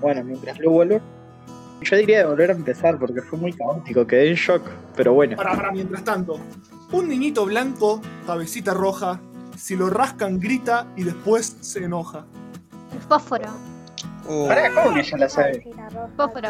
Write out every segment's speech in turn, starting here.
bueno, mientras lo vuelvo, yo diría de volver a empezar porque fue muy caótico, quedé en shock, pero bueno. Para, para, mientras tanto. Un niñito blanco, cabecita roja, si lo rascan grita y después se enoja. Fósforo. Uh, Pará, ¿cómo que ya la sabe? Fósforo.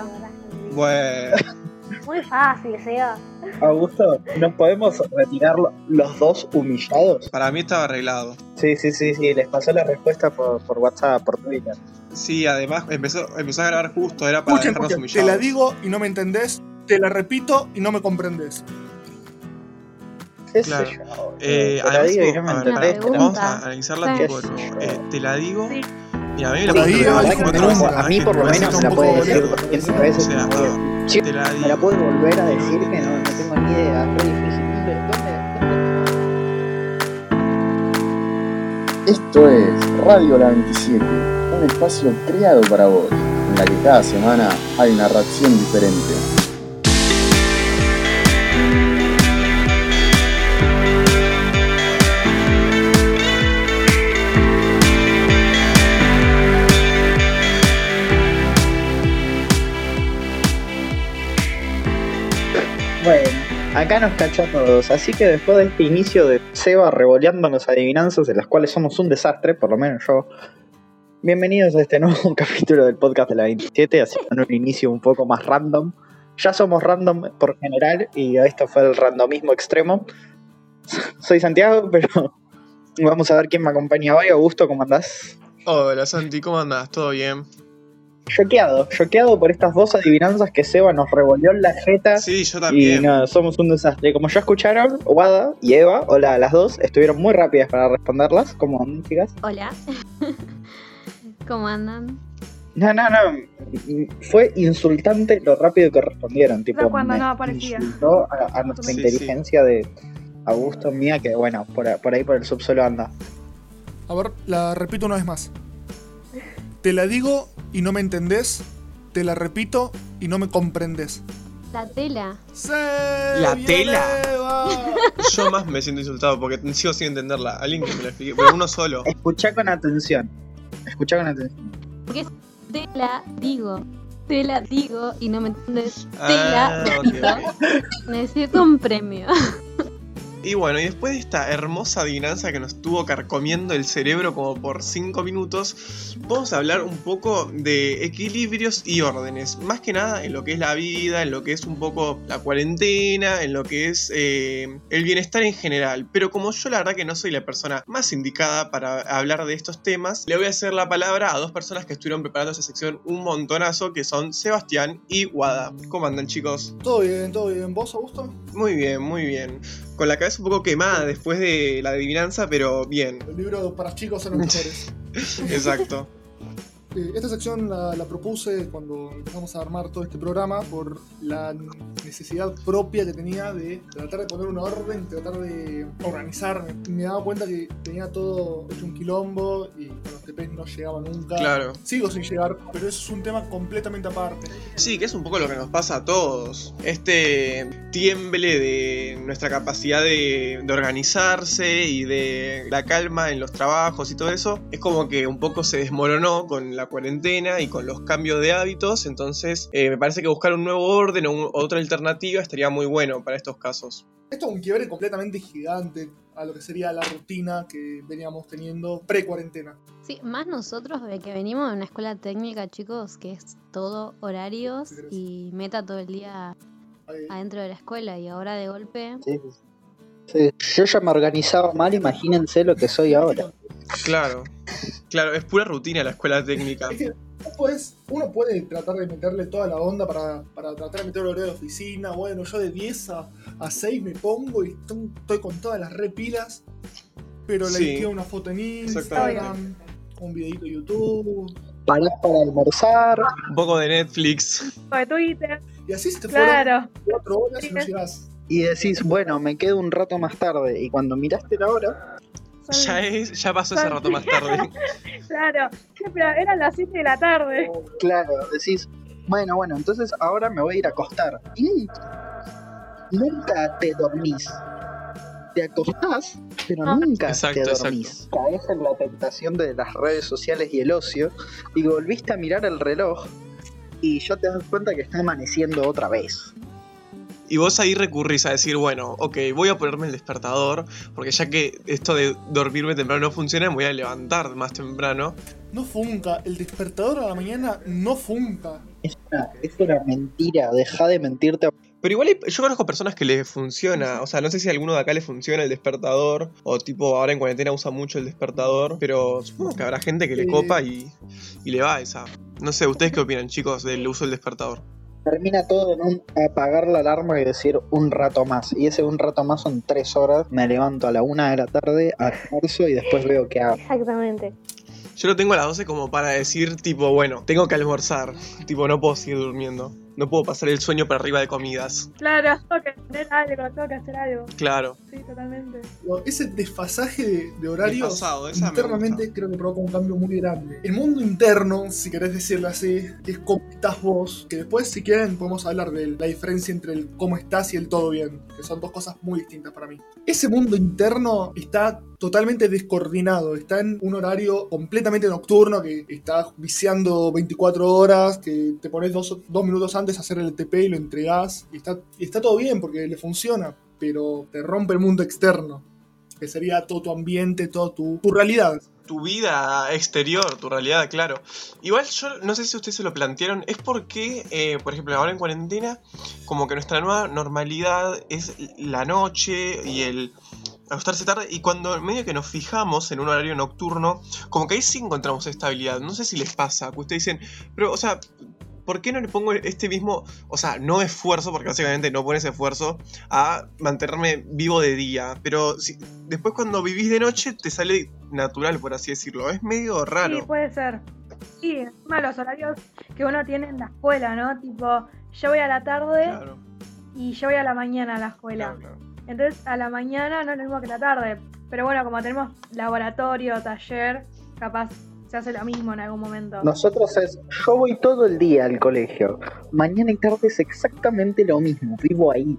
bueno, Muy fácil, Seba. Augusto, ¿nos podemos retirar lo- los dos humillados? para mí estaba arreglado. Sí, sí, sí, sí, les pasó la respuesta por, por WhatsApp, por Twitter. Sí, además empezó, empezó a grabar justo, era para Escuchen, dejarnos escuchen, te humillados. la digo y no me entendés, te la repito y no me comprendés. ¿Qué Claro. sé yo? Eh, Te la además, digo y no me ver, vamos a analizarla Sí. tipo, eh, te la digo. Sí. Y a mí me la digo, La me a mí por lo me menos me la puede decir boludo. 200 O veces. sea, sí, te la me digo. la puede volver a decir que no, no tengo ni idea, es re difícil. ¿Dónde- dónde- Esto es Radio La 27, un espacio creado para vos, en la que cada semana hay una reacción diferente. Bueno, acá nos cachó a todos, así que después de este inicio de Seba revoleándonos adivinanzas, de las cuales somos un desastre, por lo menos yo. Bienvenidos a este nuevo capítulo del podcast de la 27, así con un inicio un poco más random. Ya somos random por general y esto fue el randomismo extremo. Soy Santiago, pero vamos a ver quién me acompaña hoy. Augusto, ¿cómo andás? Hola Santi, ¿cómo andás? ¿Todo bien? Choqueado, choqueado por estas dos adivinanzas que Seba nos revolvió en la jeta. Sí, yo Y también. nada, somos un desastre. Como ya escucharon, Wada y Eva, hola, las dos, estuvieron muy rápidas para responderlas. ¿Cómo andan, chicas? Hola. ¿Cómo andan? No, no, no. Fue insultante lo rápido que respondieron. Tipo, Pero cuando me no aparecía. insultó a, a nuestra Sí, inteligencia de Augusto mía, que bueno, por, ahí por el subsuelo anda. A ver, la repito una vez más. Te la digo y no me entendés, te la repito y no me comprendés. La tela. ¡Sí! ¿La tela? Eva! Yo más me siento insultado porque sigo sin entenderla. Alguien que me la explique, pero uno solo. Escuchá con atención. Escuchá con atención. Porque es te la digo. Te la digo y no me entiendes. Te Ah, la ok. repito. Necesito un premio. Y bueno, y después de esta hermosa adivinanza que nos estuvo carcomiendo el cerebro como por 5 minutos, vamos a hablar un poco de equilibrios y órdenes. Más que nada en lo que es la vida, en lo que es un poco la cuarentena, en lo que es eh, el bienestar en general. Pero como yo la verdad que no soy la persona más indicada para hablar de estos temas, le voy a hacer la palabra a dos personas que estuvieron preparando esa sección un montonazo, que son Sebastián y Wada. ¿Cómo andan chicos? Todo bien, todo bien. ¿Vos, Augusto? Muy bien, muy bien. Con la cabeza un poco quemada después de la adivinanza, pero bien. El libro para chicos son los mejores. Exacto. Eh, Esta sección la, la propuse cuando empezamos a armar todo este programa por la necesidad propia que tenía de tratar de poner una orden, tratar de organizarme. Me daba cuenta que tenía todo hecho un quilombo y con los TPs no llegaba nunca. Claro. Sigo sin llegar, pero eso es un tema completamente aparte. Sí, que es un poco lo que nos pasa a todos. Este tiemble de nuestra capacidad de, de organizarse y de la calma en los trabajos y todo eso, es como que un poco se desmoronó con la cuarentena y con los cambios de hábitos. Entonces, eh, me parece que buscar un nuevo orden o un- otra alternativa estaría muy bueno para estos casos. Esto es un quiebre completamente gigante a lo que sería la rutina que veníamos teniendo pre-cuarentena. Sí, más nosotros de que venimos de una escuela técnica, chicos, que es todo horarios y meta todo el día adentro de la escuela y ahora de golpe. Sí, sí. Yo ya me organizaba mal, imagínense lo que soy ahora. Claro. Claro, es pura rutina la escuela técnica. Es que uno puede tratar de meterle toda la onda para, para tratar de meter el horario de oficina. Bueno, yo de 10 a, a 6 me pongo y estoy, estoy con todas las repilas. Pero le Sí. una foto en. Instagram, un videito de YouTube. Parás para almorzar. Un poco de Netflix. de Twitter. Y así se te fueron Claro. 4 horas y no llegás. Y decís, bueno, me quedo un rato más tarde. Y cuando miraste la hora, Ya es, ya pasó ese rato más tarde. Claro. Pero eran las 7 de la tarde. claro, decís, bueno, bueno, entonces ahora me voy a ir a acostar. Y nunca te dormís. te acostás, pero Ah. nunca Exacto, te dormís. Caes en la tentación de las redes sociales y el ocio y volviste a mirar el reloj y ya te das cuenta que está amaneciendo otra vez. Y vos ahí recurrís a decir, bueno, ok, voy a ponerme el despertador, porque ya que esto de dormirme temprano no funciona, me voy a levantar más temprano. No funca, el despertador a la mañana no funca. Es una, es una mentira, deja de mentirte. Pero igual yo conozco personas que les funciona, o sea, no sé si a alguno de acá le funciona el despertador, o tipo ahora en cuarentena usa mucho el despertador, pero supongo que habrá gente que le copa y, y le va esa. No sé, ¿ustedes qué opinan, chicos, del uso del despertador? Termina todo en un apagar la alarma y decir un rato más. Y ese un rato más son tres horas. Me levanto a la una de la tarde, almuerzo y después veo qué hago. Exactamente. Yo lo tengo a las 12 como para decir, tipo, bueno, tengo que almorzar, tipo, no puedo seguir durmiendo, no puedo pasar el sueño para arriba de comidas. Claro, tengo que tener algo, tengo que hacer algo. Claro. Sí, totalmente. Ese desfasaje de, de horarios internamente creo que provoca un cambio muy grande. El mundo interno, si querés decirlo así, es cómo estás vos, que después si quieren podemos hablar de la diferencia entre el cómo estás y el todo bien, que son dos cosas muy distintas para mí. Ese mundo interno está totalmente descoordinado, está en un horario completamente nocturno que está viciando 24 horas, que te pones dos, dos minutos antes a hacer el TP y lo entregás, y está, está todo bien porque le funciona, pero te rompe el mundo externo que sería todo tu ambiente, toda tu, tu realidad. Tu vida exterior, tu realidad, claro. Igual yo no sé si ustedes se lo plantearon, es porque, eh, por ejemplo, ahora en cuarentena, como que nuestra nueva normalidad es la noche y el acostarse tarde, y cuando medio que nos fijamos en un horario nocturno, como que ahí sí encontramos estabilidad. No sé si les pasa, que ustedes dicen, pero, o sea, ¿por qué no le pongo este mismo, o sea, no esfuerzo, porque básicamente no pones esfuerzo, a mantenerme vivo de día? Pero si, después cuando vivís de noche te sale natural, por así decirlo. Es medio raro. Sí, puede ser. Sí, encima los horarios que uno tiene en la escuela, ¿no? Tipo, yo voy a la tarde Claro, y yo voy a la mañana a la escuela. claro, claro. Entonces, a la mañana no es lo mismo que la tarde. Pero bueno, como tenemos laboratorio, taller, capaz se hace lo mismo en algún momento. Nosotros es, yo voy todo el día al colegio. Mañana y tarde es exactamente lo mismo. Vivo ahí.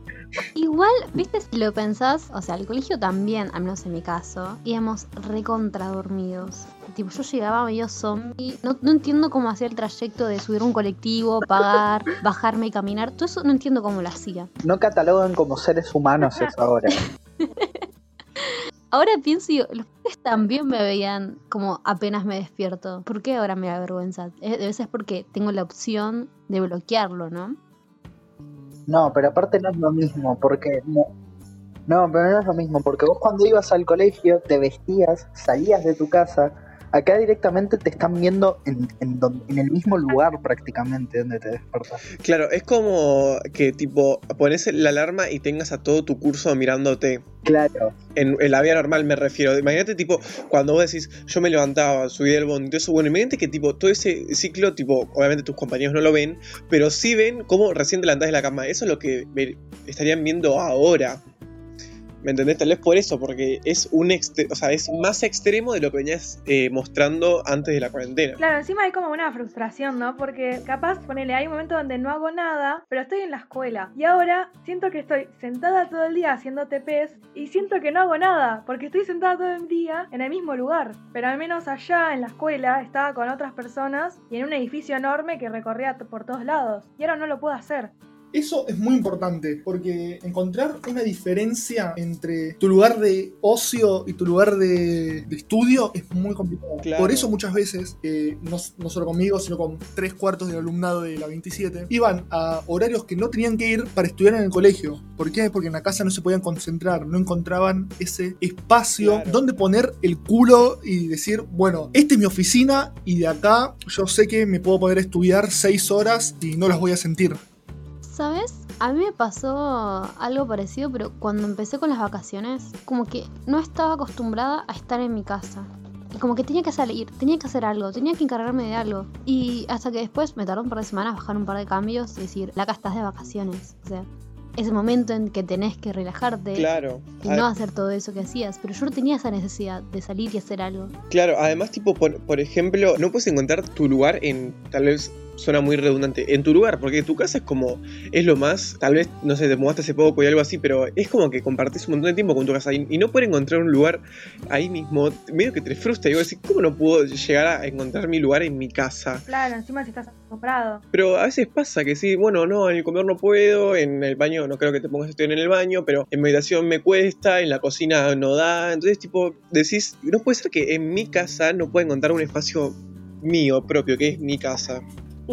Igual, viste, si lo pensás, o sea, el colegio también, al menos en mi caso, íbamos recontra dormidos. Tipo, yo llegaba medio zombie. No, no entiendo cómo hacía el trayecto de subir un colectivo, pagar, bajarme y caminar. Todo eso no entiendo cómo lo hacía. No catalogan como seres humanos eso ahora. Ahora pienso y digo, los padres también me veían como apenas me despierto. ¿Por qué ahora me da vergüenza? Debe ser porque tengo la opción de bloquearlo, ¿no? No, pero aparte no es lo mismo, porque no. No, pero no es lo mismo, porque vos cuando ibas al colegio te vestías, salías de tu casa, acá directamente te están viendo en, en, don- en el mismo lugar prácticamente donde te despertas. Claro, es como que tipo pones la alarma y tengas a todo tu curso mirándote. Claro, En, en la vida normal me refiero. Imagínate tipo cuando vos decís yo me levantaba, subí del bondi, todo eso, bueno, imagínate que tipo todo ese ciclo, tipo, obviamente tus compañeros no lo ven, pero sí ven cómo recién te levantás de la cama. Eso es lo que estarían viendo ahora. ¿Me entendés? Tal vez por eso, porque es un o sea, es más extremo de lo que venías eh, mostrando antes de la cuarentena. Claro, encima hay como una frustración, ¿no? Porque capaz, ponele, hay un momento donde no hago nada, pero estoy en la escuela. Y ahora siento que estoy sentada todo el día haciendo TPs y siento que no hago nada, porque estoy sentada todo el día en el mismo lugar. Pero al menos allá en la escuela estaba con otras personas y en un edificio enorme que recorría por todos lados. Y ahora no lo puedo hacer. Eso es muy importante, porque encontrar una diferencia entre tu lugar de ocio y tu lugar de, de estudio es muy complicado. Claro. Por eso muchas veces, eh, no, no solo conmigo, sino con tres cuartos del alumnado de la 27, iban a horarios que no tenían que ir para estudiar en el colegio. ¿Por qué? Porque en la casa no se podían concentrar, no encontraban ese espacio Claro. donde poner el culo y decir, bueno, esta es mi oficina y de acá yo sé que me puedo poder estudiar seis horas y no las voy a sentir. ¿Sabes? A mí me pasó algo parecido, pero cuando empecé con las vacaciones, como que no estaba acostumbrada a estar en mi casa. Y como que tenía que salir, tenía que hacer algo, tenía que encargarme de algo. Y hasta que después me tardó un par de semanas bajar un par de cambios y decir, la acá estás de vacaciones. O sea, ese momento en que tenés que relajarte Claro. y no hacer todo eso que hacías. Pero yo no tenía esa necesidad de salir y hacer algo. Claro, además, tipo, por, por ejemplo, no puedes encontrar tu lugar en tal vez suena muy redundante, en tu lugar, porque tu casa es como, es lo más, tal vez, no sé, te mudaste hace poco y algo así, pero es como que compartís un montón de tiempo con tu casa y, y no poder encontrar un lugar ahí mismo, medio que te frustra. Y vos decís, ¿cómo no puedo llegar a encontrar mi lugar en mi casa? Claro, encima si estás acostumbrado. Pero a veces pasa que sí, bueno, no, en el comedor no puedo, en el baño no creo que te pongas estudiar en el baño, pero en mi habitación me cuesta, en la cocina no da. Entonces, tipo, decís, no puede ser que en mi casa no pueda encontrar un espacio mío propio, que es mi casa.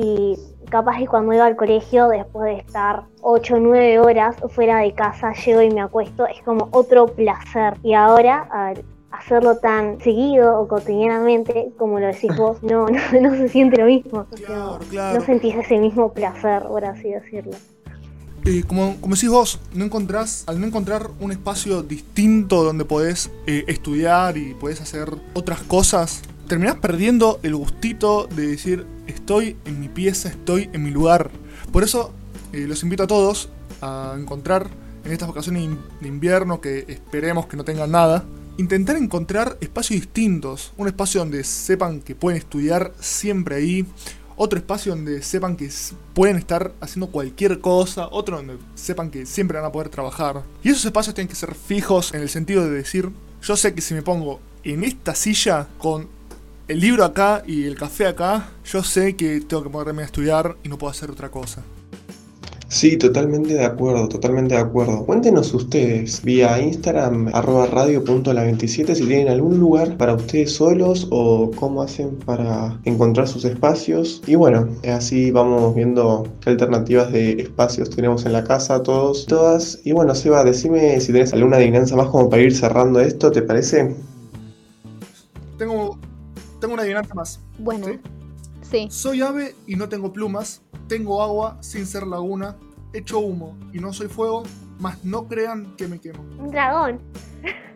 Y capaz que cuando iba al colegio, después de estar 8 o 9 horas fuera de casa, llego y me acuesto, es como otro placer. Y ahora, al hacerlo tan seguido o cotidianamente, como lo decís vos, no, no, no se siente lo mismo. O sea, Claro, claro. No sentís ese mismo placer, por así decirlo. Eh, como, como decís vos, no encontrás, al no encontrar un espacio distinto donde podés eh, estudiar y podés hacer otras cosas, terminás perdiendo el gustito de decir estoy en mi pieza, estoy en mi lugar. Por eso eh, los invito a todos a encontrar en estas vacaciones de invierno, que esperemos que no tengan nada, intentar encontrar espacios distintos. Un espacio donde sepan que pueden estudiar siempre ahí, otro espacio donde sepan que pueden estar haciendo cualquier cosa, otro donde sepan que siempre van a poder trabajar. Y esos espacios tienen que ser fijos en el sentido de decir, yo sé que si me pongo en esta silla con el libro acá y el café acá, yo sé que tengo que ponerme a estudiar y no puedo hacer otra cosa. Sí, totalmente de acuerdo, totalmente de acuerdo. Cuéntenos ustedes vía Instagram, arroba radio.la27, si tienen algún lugar para ustedes solos o cómo hacen para encontrar sus espacios. Y bueno, así vamos viendo qué alternativas de espacios tenemos en la casa todos, todas. Y bueno, Seba, decime si tenés alguna adivinanza más como para ir cerrando esto, ¿te parece? Tengo, tengo una adivinanza más. Bueno, ¿Sí? sí. Soy ave y no tengo plumas, tengo agua sin ser laguna, echo humo y no soy fuego, mas no crean que me quemo. Un dragón.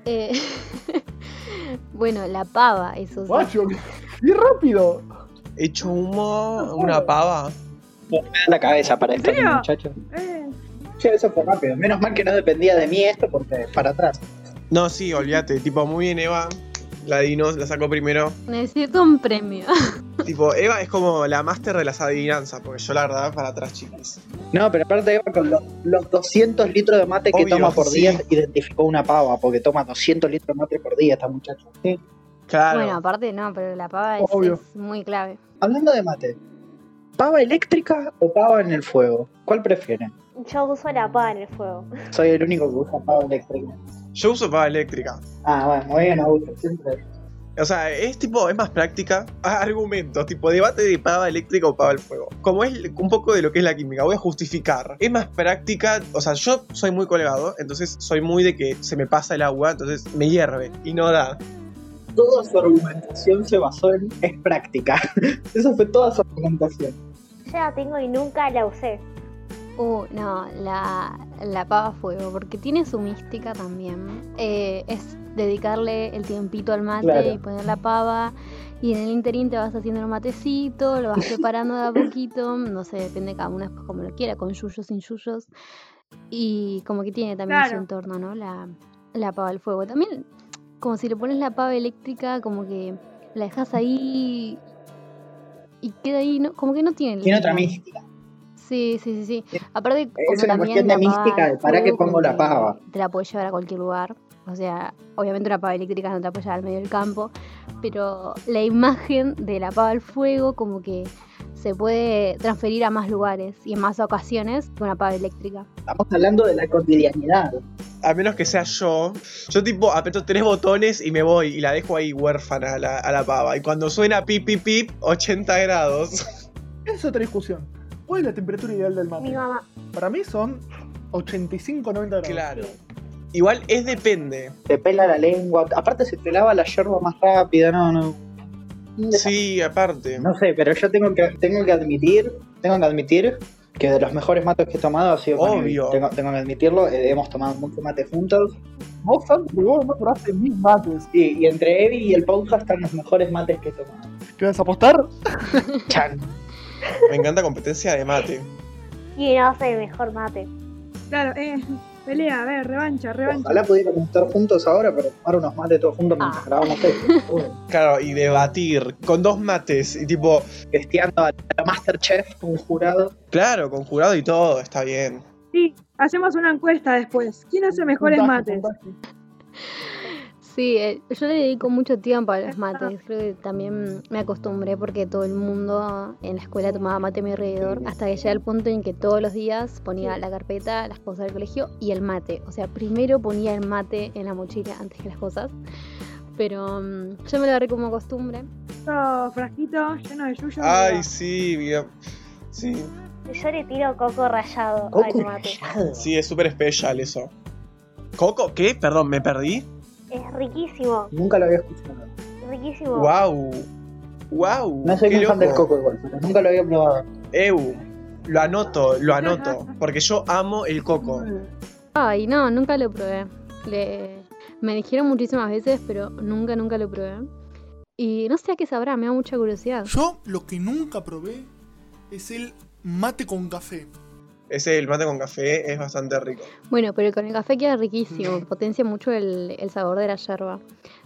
Eh, bueno, la pava, eso sí. Guacho, ¡qué rápido! Hecho humo, una pava. Me da la cabeza para esto, serio? muchachos. Eh, Sí, eso fue rápido. Menos mal que no dependía de mí esto porque para atrás. No, sí, olvídate, tipo, muy bien Eva. La dinos, la sacó primero. Necesito un premio. Tipo, Eva es como la máster de las adivinanzas, porque yo la verdad para atrás, chiquis. No, pero aparte Eva con los, los 200 litros de mate que toma por sí. día identificó una pava porque toma 200 litros de mate por día esta muchacha. Sí. Claro. Bueno, aparte no, pero la pava es muy clave. Hablando de mate, ¿pava eléctrica o pava en el fuego? ¿Cuál prefieren? Yo uso la pava en el fuego. Soy el único que usa pava eléctrica. Yo uso pava eléctrica. Ah, bueno, muy bien, Augusto, siempre. O sea, es tipo, es más práctica. Ah, Argumentos, tipo debate de pava eléctrica o pava al fuego. Como es un poco de lo que es la química, voy a justificar. Es más práctica, o sea, yo soy muy colgado, entonces soy muy de que se me pasa el agua, entonces me hierve y no da. Toda su argumentación se basó en es práctica. Esa fue toda su argumentación. Ya la tengo y nunca la usé. Uh, no, la, la pava fuego, porque tiene su mística también. Eh, es dedicarle el tiempito al mate Claro. y poner la pava. Y en el interín te vas haciendo el matecito, lo vas preparando de a poquito. No sé, depende cada uno después como lo quiera, con yuyos, sin yuyos. Y como que tiene también su entorno, ¿no? La, la pava al fuego. También, como si le pones la pava eléctrica, como que la dejas ahí y queda ahí, ¿no? Como que no tiene. Tiene otra mística. Sí, sí, sí, sí. Aparte, Es como una también cuestión de mística de para fuego, pongo la que pava. Te la puedes llevar a cualquier lugar. O sea, obviamente una pava eléctrica no te la puedes llevar al medio del campo, pero la imagen de la pava al fuego como que se puede transferir a más lugares y en más ocasiones que una pava eléctrica. Estamos hablando de la cotidianidad. A menos que sea yo, yo tipo aprieto tres botones y me voy y la dejo ahí huérfana a la, a la pava. Y cuando suena pip pip pip, 80 grados. Es otra discusión. ¿Cuál es la temperatura ideal del Mi mate? mamá. Para mí son 85-90 grados. Claro. Igual es depende. Te pela la lengua. Aparte se te lava la yerba más rápido, no, no. Sí, aparte. No sé, pero yo tengo que, tengo que admitir, tengo que admitir que de los mejores mates que he tomado ha sido Obvio. Tengo, tengo que admitirlo, eh, hemos tomado mucho mate juntos. Vos, Santi, vos no probaste mis mates. Y, y entre Evi y el Pausa están los mejores mates que he tomado. ¿Qué vas a apostar? Chan. Me encanta competencia de mate. ¿Quién hace el mejor mate? claro, eh, Pelea, a ver, revancha, revancha. Ojalá pudiéramos estar juntos ahora para tomar unos mates todos juntos mientras Ah. grabamos esto. Uy, Claro, y debatir con dos mates. Y tipo, Testeando a la Masterchef, un jurado. claro, con jurado y todo, está bien. Sí, hacemos una encuesta después. ¿Quién hace mejores Puntaje, mates? puntaje. Sí, eh, yo le dedico mucho tiempo a los mates. Creo que también me acostumbré porque todo el mundo en la escuela tomaba mate a mi alrededor. Hasta que llegué al punto en que todos los días ponía la carpeta, las cosas del colegio y el mate. O sea, primero ponía el mate en la mochila antes que las cosas. Pero mm, yo me lo agarré como costumbre. Todo frasquito lleno de yuyo. Ay, sí, bien. Sí, Yo le tiro coco rallado Coco al mate. rallado. sí, es súper especial eso. ¿Coco? ¿Qué? Perdón, me perdí. Es riquísimo, Nunca lo había escuchado. riquísimo. Wow. Wow. No soy qué muy fan del coco igual, pero nunca lo había probado. Eu, lo anoto, lo anoto. Porque yo amo el coco. Ay, no, nunca lo probé. Le... Me dijeron muchísimas veces, pero nunca, nunca lo probé. Y no sé a qué sabrá, me da mucha curiosidad. Yo lo que nunca probé es el mate con café. Ese, el mate con café, es bastante rico. Bueno, pero con el café queda riquísimo, potencia mucho el, el sabor de la yerba.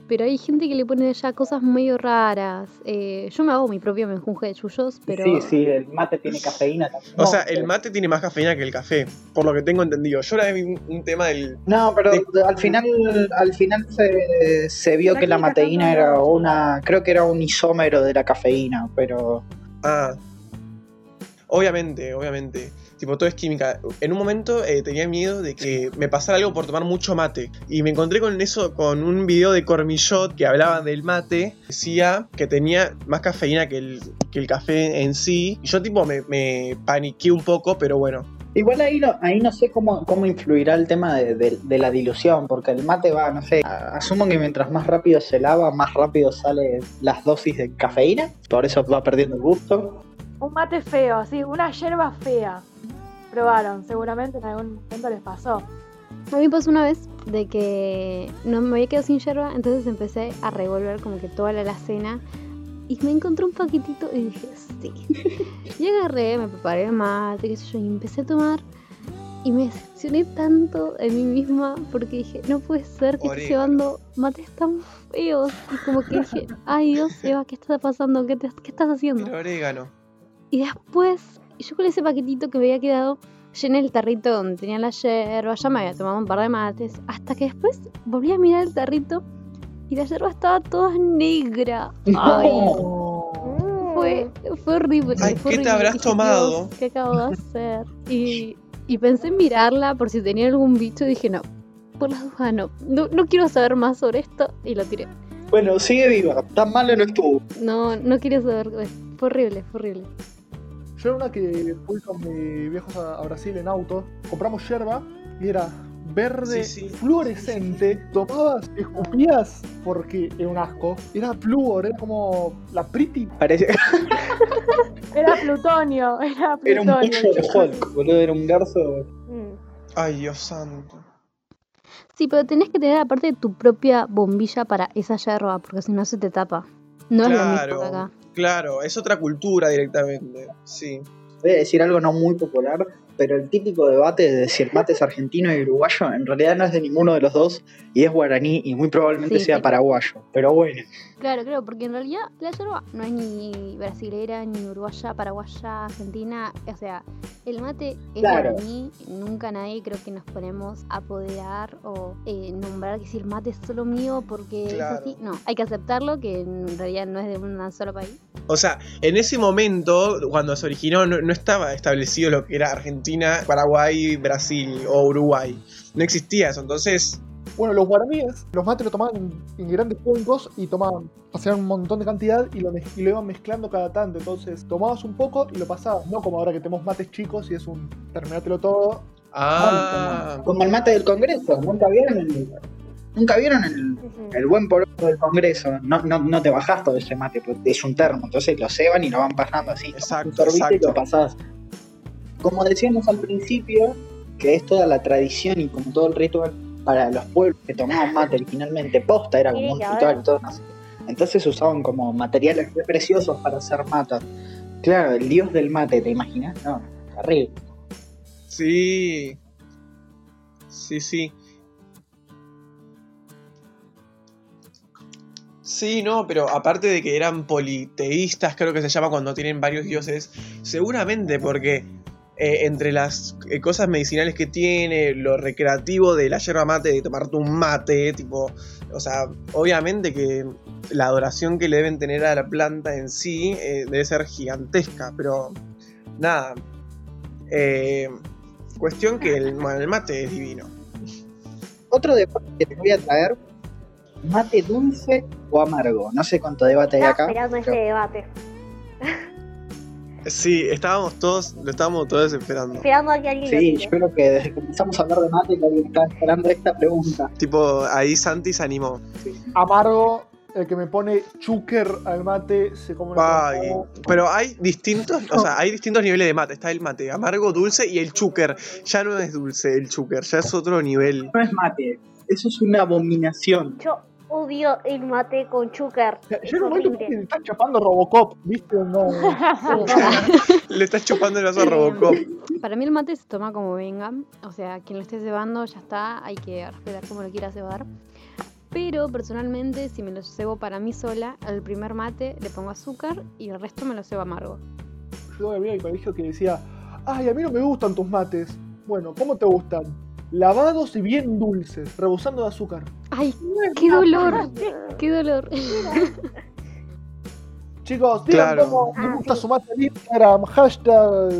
Pero hay gente que le pone ya cosas medio raras. Eh, yo me hago mi propio menjunje de chullos, pero... Sí, sí, el mate tiene cafeína también. O No, sea, pero- el mate tiene más cafeína que el café, por lo que tengo entendido. Yo vi un, un tema del... No, pero al final, al final se, se vio que la mateína era una, creo que era un isómero de la cafeína, pero Ah. Obviamente, obviamente. Tipo, todo es química. En un momento eh, tenía miedo de que me pasara algo por tomar mucho mate. Y me encontré con eso, con un video de Cormillot que hablaba del mate. Decía que tenía más cafeína que el, que el café en sí. Y yo tipo me, me paniqué un poco, pero bueno. igual ahí no, ahí no sé cómo, cómo influirá el tema de, de- de la dilución, porque el mate va, no sé, asumo que mientras más rápido se lava, más rápido salen las dosis de cafeína, por eso va perdiendo el gusto. Un mate feo, así, una yerba fea. Probaron, seguramente en algún momento les pasó. A mí pasó una vez de que no me había quedado sin yerba, entonces empecé a revolver como que toda la alacena y me encontré un paquetito y dije, sí. Y agarré, me preparé el mate, qué sé yo, y empecé a tomar y me decepcioné tanto de mí misma porque dije, no puede ser que estés Orégano. llevando mates tan feos. Y como que dije, ay Dios, Eva, ¿qué está pasando? ¿Qué, te- qué estás haciendo? Pero orégano. Y después, yo con ese paquetito que me había quedado, llené el tarrito donde tenía la yerba, ya me había tomado un par de mates, hasta que después volví a mirar el tarrito y la yerba estaba toda negra. Ay, Mm. fue, fue horrible. Ay, fue ¿qué te habrás Dije, tomado? "Dios, ¿Qué acabo de hacer? Y, y pensé en mirarla por si tenía algún bicho y dije, no, por las dudas no, no, no quiero saber más sobre esto y lo tiré. Bueno, sigue viva, tan malo no estuvo. No, no quiero saber, fue horrible, fue horrible. Yo era una que fui con mis viejos a, a Brasil en auto, compramos yerba y era verde Sí, sí. fluorescente. Tomabas, escupías porque era un asco. Era flúor, era como la pretty. Parece, Era plutonio, era era un plutonio. pollo de Hulk, boludo, era un garzo. Mm. Ay, Dios santo. Sí, pero tenés que tener aparte tu propia bombilla para esa yerba, porque si no se te tapa. No es lo mismo que acá. Claro, es otra cultura directamente. Sí. Voy a decir algo no muy popular, pero el típico debate de si el mate es argentino y uruguayo en realidad no es de ninguno de los dos y es guaraní y muy probablemente Sí, sea sí. paraguayo. Pero bueno, Claro, claro, porque en realidad la yerba no es ni brasilera, ni uruguaya, paraguaya, argentina. O sea, el mate es Claro. guaraní. Nunca nadie creo que nos ponemos a apoderar o eh, nombrar que si el mate es solo mío porque Claro. es así. No, hay que aceptarlo que en realidad no es de un solo país. O sea, en ese momento, cuando se originó, no, no estaba establecido lo que era Argentina, Paraguay, Brasil o Uruguay. No existía eso. Entonces, Bueno, los guaraníes, los mates lo tomaban en, en grandes cuencos y tomaban, hacían un montón de cantidad y lo, y lo iban mezclando cada tanto. Entonces tomabas un poco y lo pasabas, no como ahora que tenemos mates chicos y es un terminátelo todo. ah, como el mate del Congreso, nunca vieron el, nunca vieron el, el buen poroto del Congreso. No, no, no te bajás todo ese mate, porque es un termo, entonces lo ceban y lo van pasando así. Exacto, un y lo pasás. Como decíamos al principio, que es toda la tradición y como todo el ritual para los pueblos que tomaban mate originalmente posta, era como un ritual y todo. no sé. Entonces usaban como materiales re preciosos para hacer matas. Claro, el dios del mate, ¿te imaginas? No, terrible. sí. Sí, sí. Sí, no, pero aparte de que eran politeístas, creo que se llama cuando tienen varios dioses, seguramente porque eh, entre las eh, cosas medicinales que tiene, lo recreativo de la yerba mate, de tomarte un mate, tipo, o sea, obviamente que la adoración que le deben tener a la planta en sí eh, debe ser gigantesca, pero nada. Eh, cuestión que el, bueno, el mate es divino. Otro debate que te voy a traer, mate dulce o amargo. No sé cuánto debate hay acá. esperando pero- debate. Sí, estábamos todos, lo estábamos todos esperando. Esperando a que alguien lo Sí, tire. yo creo que desde que empezamos a hablar de mate, que alguien estaba esperando esta pregunta. Tipo, ahí Santi se animó. Amargo, el que me pone chúquer al mate, se come una Ay, pero hay distintos, o sea, hay distintos niveles de mate. Está el mate amargo, dulce y el chúquer. Ya no es dulce el chúquer, ya es otro nivel. No es mate, eso es una abominación. Yo odio el mate con chúcar. En un momento que están chapando Robocop, ¿viste? No, Le estás chupando el vaso a Robocop. Para mí el mate se toma como venga. O sea, quien lo esté cebando ya está. Hay que respetar como lo quiera cebar. Pero personalmente, si me lo cebo para mí sola, al primer mate le pongo azúcar y el resto me lo cebo amargo. yo había el colegio que decía, ay, a mí no me gustan tus mates. Bueno, ¿cómo te gustan? Lavados y bien dulces, rebosando de azúcar. ¡Ay, qué dolor! ¡Qué dolor! Chicos, digan Claro. cómo Ah, me gusta sí. su mate en Instagram, hashtag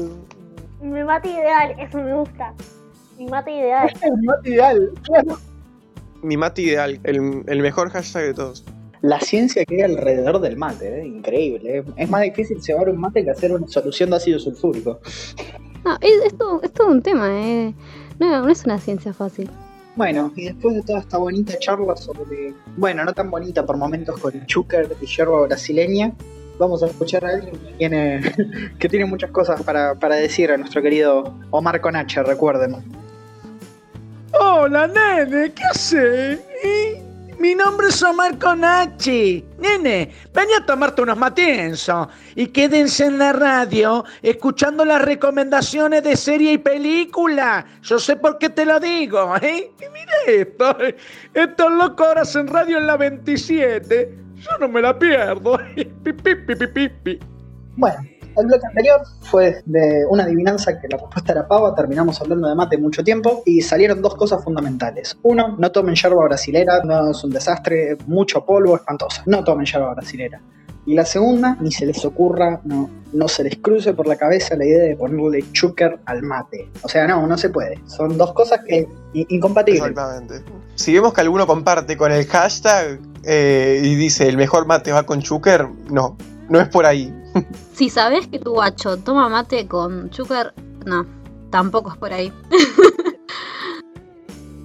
Mi mate ideal, eso me gusta. Mi mate ideal. el mate ideal. Claro. Mi mate ideal, el, el mejor hashtag de todos. La ciencia que hay alrededor del mate, ¿eh? increíble. ¿eh? Es más difícil cebar un mate que hacer una solución de ácido sulfúrico. No, es, es todo, es todo un tema, ¿eh? No, no es una ciencia fácil. Bueno, y después de toda esta bonita charla sobre, bueno, no tan bonita por momentos con el chúcar y yerba brasileña, vamos a escuchar a alguien que tiene, que tiene muchas cosas para, para decir a nuestro querido Omar Conache, recuerden. Hola, nene, ¿qué haces? ¿Eh? Mi nombre es Omar Conachi. Nene, ven a tomarte unos matienzos y quédense en la radio escuchando las recomendaciones de serie y película. Yo sé por qué te lo digo, ¿eh? Y mira esto, estos locos horas en radio en la 27. Yo no me la pierdo. Pi, pi, pi, pi, pi, pi. Bueno, el bloque anterior fue de una adivinanza que la respuesta era pava, terminamos hablando de mate mucho tiempo y salieron dos cosas fundamentales. Uno, no tomen yerba brasilera, no es un desastre, mucho polvo, espantosa. No tomen yerba brasilera. Y la segunda, ni se les ocurra, no, no se les cruce por la cabeza la idea de ponerle chúcar al mate. O sea, no, no se puede. Son dos cosas que incompatibles. Exactamente. Si vemos que alguno comparte con el hashtag eh, y dice el mejor mate va con chúquer, no, no es por ahí. Si sabes que tu guacho toma mate con chúcar, no, tampoco es por ahí.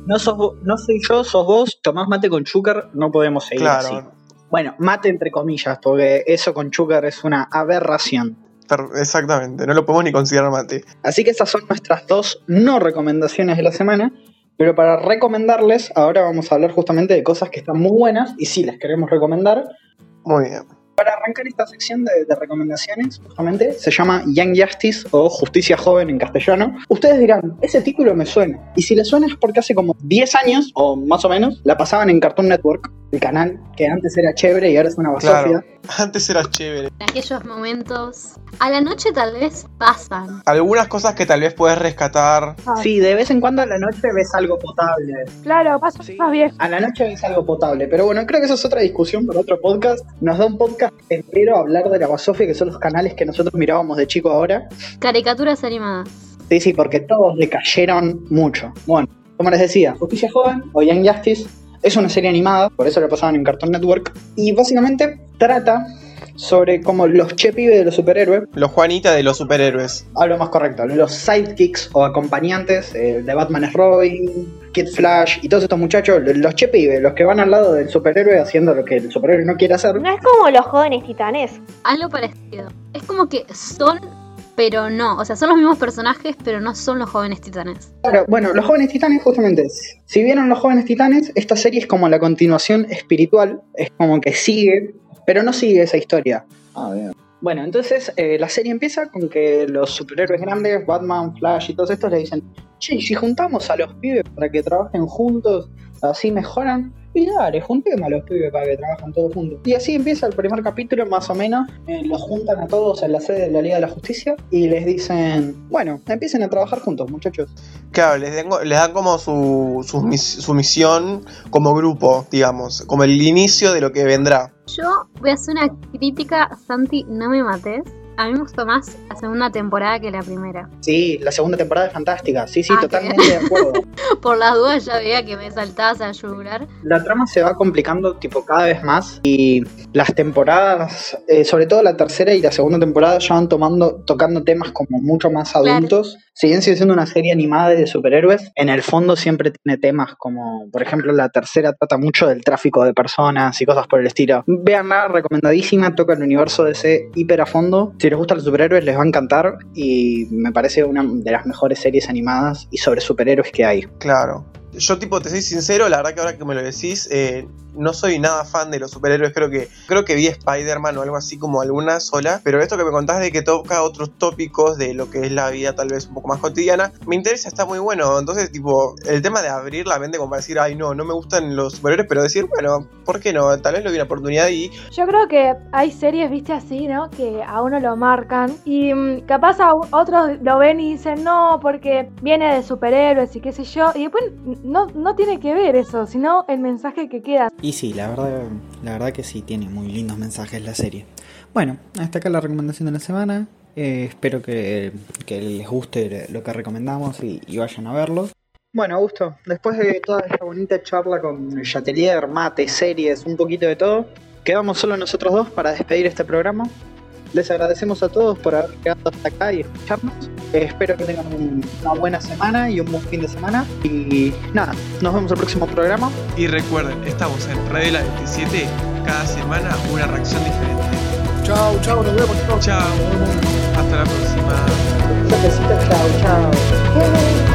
No, sos, no soy yo, sos vos, tomás mate con chúcar, no podemos seguir así. Claro, Bueno, mate entre comillas, porque eso con chúcar es una aberración. exactamente, no lo podemos ni considerar mate. Así que esas son nuestras dos no recomendaciones de la semana. Pero para recomendarles, ahora vamos a hablar justamente de cosas que están muy buenas y sí las queremos recomendar. Muy bien. Para arrancar esta sección de, de recomendaciones, justamente se llama Young Justice o Justicia Joven en castellano. Ustedes dirán, ese título me suena. Y si les suena es porque hace como 10 años, o más o menos, la pasaban en Cartoon Network, el canal que antes era chévere y ahora es una basofia. Claro. Antes era chévere. En aquellos momentos, a la noche tal vez pasan. Algunas cosas que tal vez puedes rescatar. Sí, de vez en cuando a la noche ves algo potable. Claro, paso Sí. más viejo. A la noche ves algo potable, pero bueno, creo que eso es otra discusión para otro podcast. Nos da un podcast entero hablar de la basofia, que son los canales que nosotros mirábamos de chico ahora. Caricaturas animadas. Sí, sí, porque todos decayeron mucho. Bueno, como les decía, Justicia Joven o Young Justice es una serie animada, por eso la pasaban en Cartoon Network, y básicamente trata sobre como los che pibes de los superhéroes, Los Juanita de los superhéroes. hablo más correcto, los sidekicks o acompañantes eh, de Batman es Robin, Kid Flash y todos estos muchachos, los che pibes, los que van al lado del superhéroe haciendo lo que el superhéroe no quiere hacer. No es como los jóvenes titanes. Algo parecido. Es como que son, pero no. O sea, son los mismos personajes, pero no son los jóvenes titanes. Claro, bueno, los jóvenes titanes, justamente, si vieron los jóvenes titanes, esta serie es como la continuación espiritual, es como que sigue, pero no sigue esa historia. Ah, bien. Bueno, entonces eh, la serie empieza con que los superhéroes grandes, Batman, Flash y todos estos le dicen, che, ¿y si juntamos a los pibes para que trabajen juntos, así mejoran. Y dale, juntemos a los pibes para que trabajen todos juntos. Y así empieza el primer capítulo, más o menos. Eh, los juntan a todos en la sede de la Liga de la Justicia y les dicen, bueno, empiecen a trabajar juntos, muchachos. Claro, les, den- les dan como su, su, mis- su misión como grupo, digamos, como el inicio de lo que vendrá. Yo voy a hacer una crítica, Santi, no me mates. A mí me gustó más la segunda temporada que la primera. Sí, la segunda temporada es fantástica. Sí, sí, Ah, totalmente de acuerdo. Por las dudas ya veía que me saltabas a yugular. La trama se va complicando tipo cada vez más y las temporadas, eh, sobre todo la tercera y la segunda temporada, ya van tomando, tocando temas como mucho más Claro. adultos. Si bien sigue siendo una serie animada de superhéroes, en el fondo siempre tiene temas como, por ejemplo, la tercera trata mucho del tráfico de personas y cosas por el estilo. Veanla, recomendadísima, toca el universo de ese hiper a fondo. Si les gustan los superhéroes les va a encantar y me parece una de las mejores series animadas y sobre superhéroes que hay. Claro. Yo, tipo, te soy sincero, la verdad que ahora que me lo decís, eh, no soy nada fan de los superhéroes. Creo que creo que vi Spider-Man o algo así como alguna sola. Pero esto que me contás de que toca otros tópicos de lo que es la vida, tal vez un poco más cotidiana, me interesa, está muy bueno. Entonces, tipo, el tema de abrir la mente como para decir, ay, no, no me gustan los superhéroes, pero decir, bueno, ¿por qué no? Tal vez le doy una oportunidad y Yo creo que hay series, viste, así, ¿no? Que a uno lo marcan y mm, capaz a otros lo ven y dicen, no, porque viene de superhéroes y qué sé yo. Y después no, no tiene que ver eso, sino el mensaje que queda. Y sí, la verdad, la verdad que sí, tiene muy lindos mensajes la serie. Bueno, hasta acá la recomendación de la semana. Eh, espero que, que les guste lo que recomendamos y, y vayan a verlo. Bueno, Augusto, después de toda esta bonita charla con Chatelier, mate, series, un poquito de todo, quedamos solo nosotros dos para despedir este programa. Les agradecemos a todos por haber quedado hasta acá y escucharnos espero que tengan una buena semana y un buen fin de semana. Y nada, nos vemos el próximo programa. Y recuerden, estamos en Radio La 27, cada semana una reacción diferente. Chao, chao, nos vemos. Chao. Hasta la próxima. Chao, chao.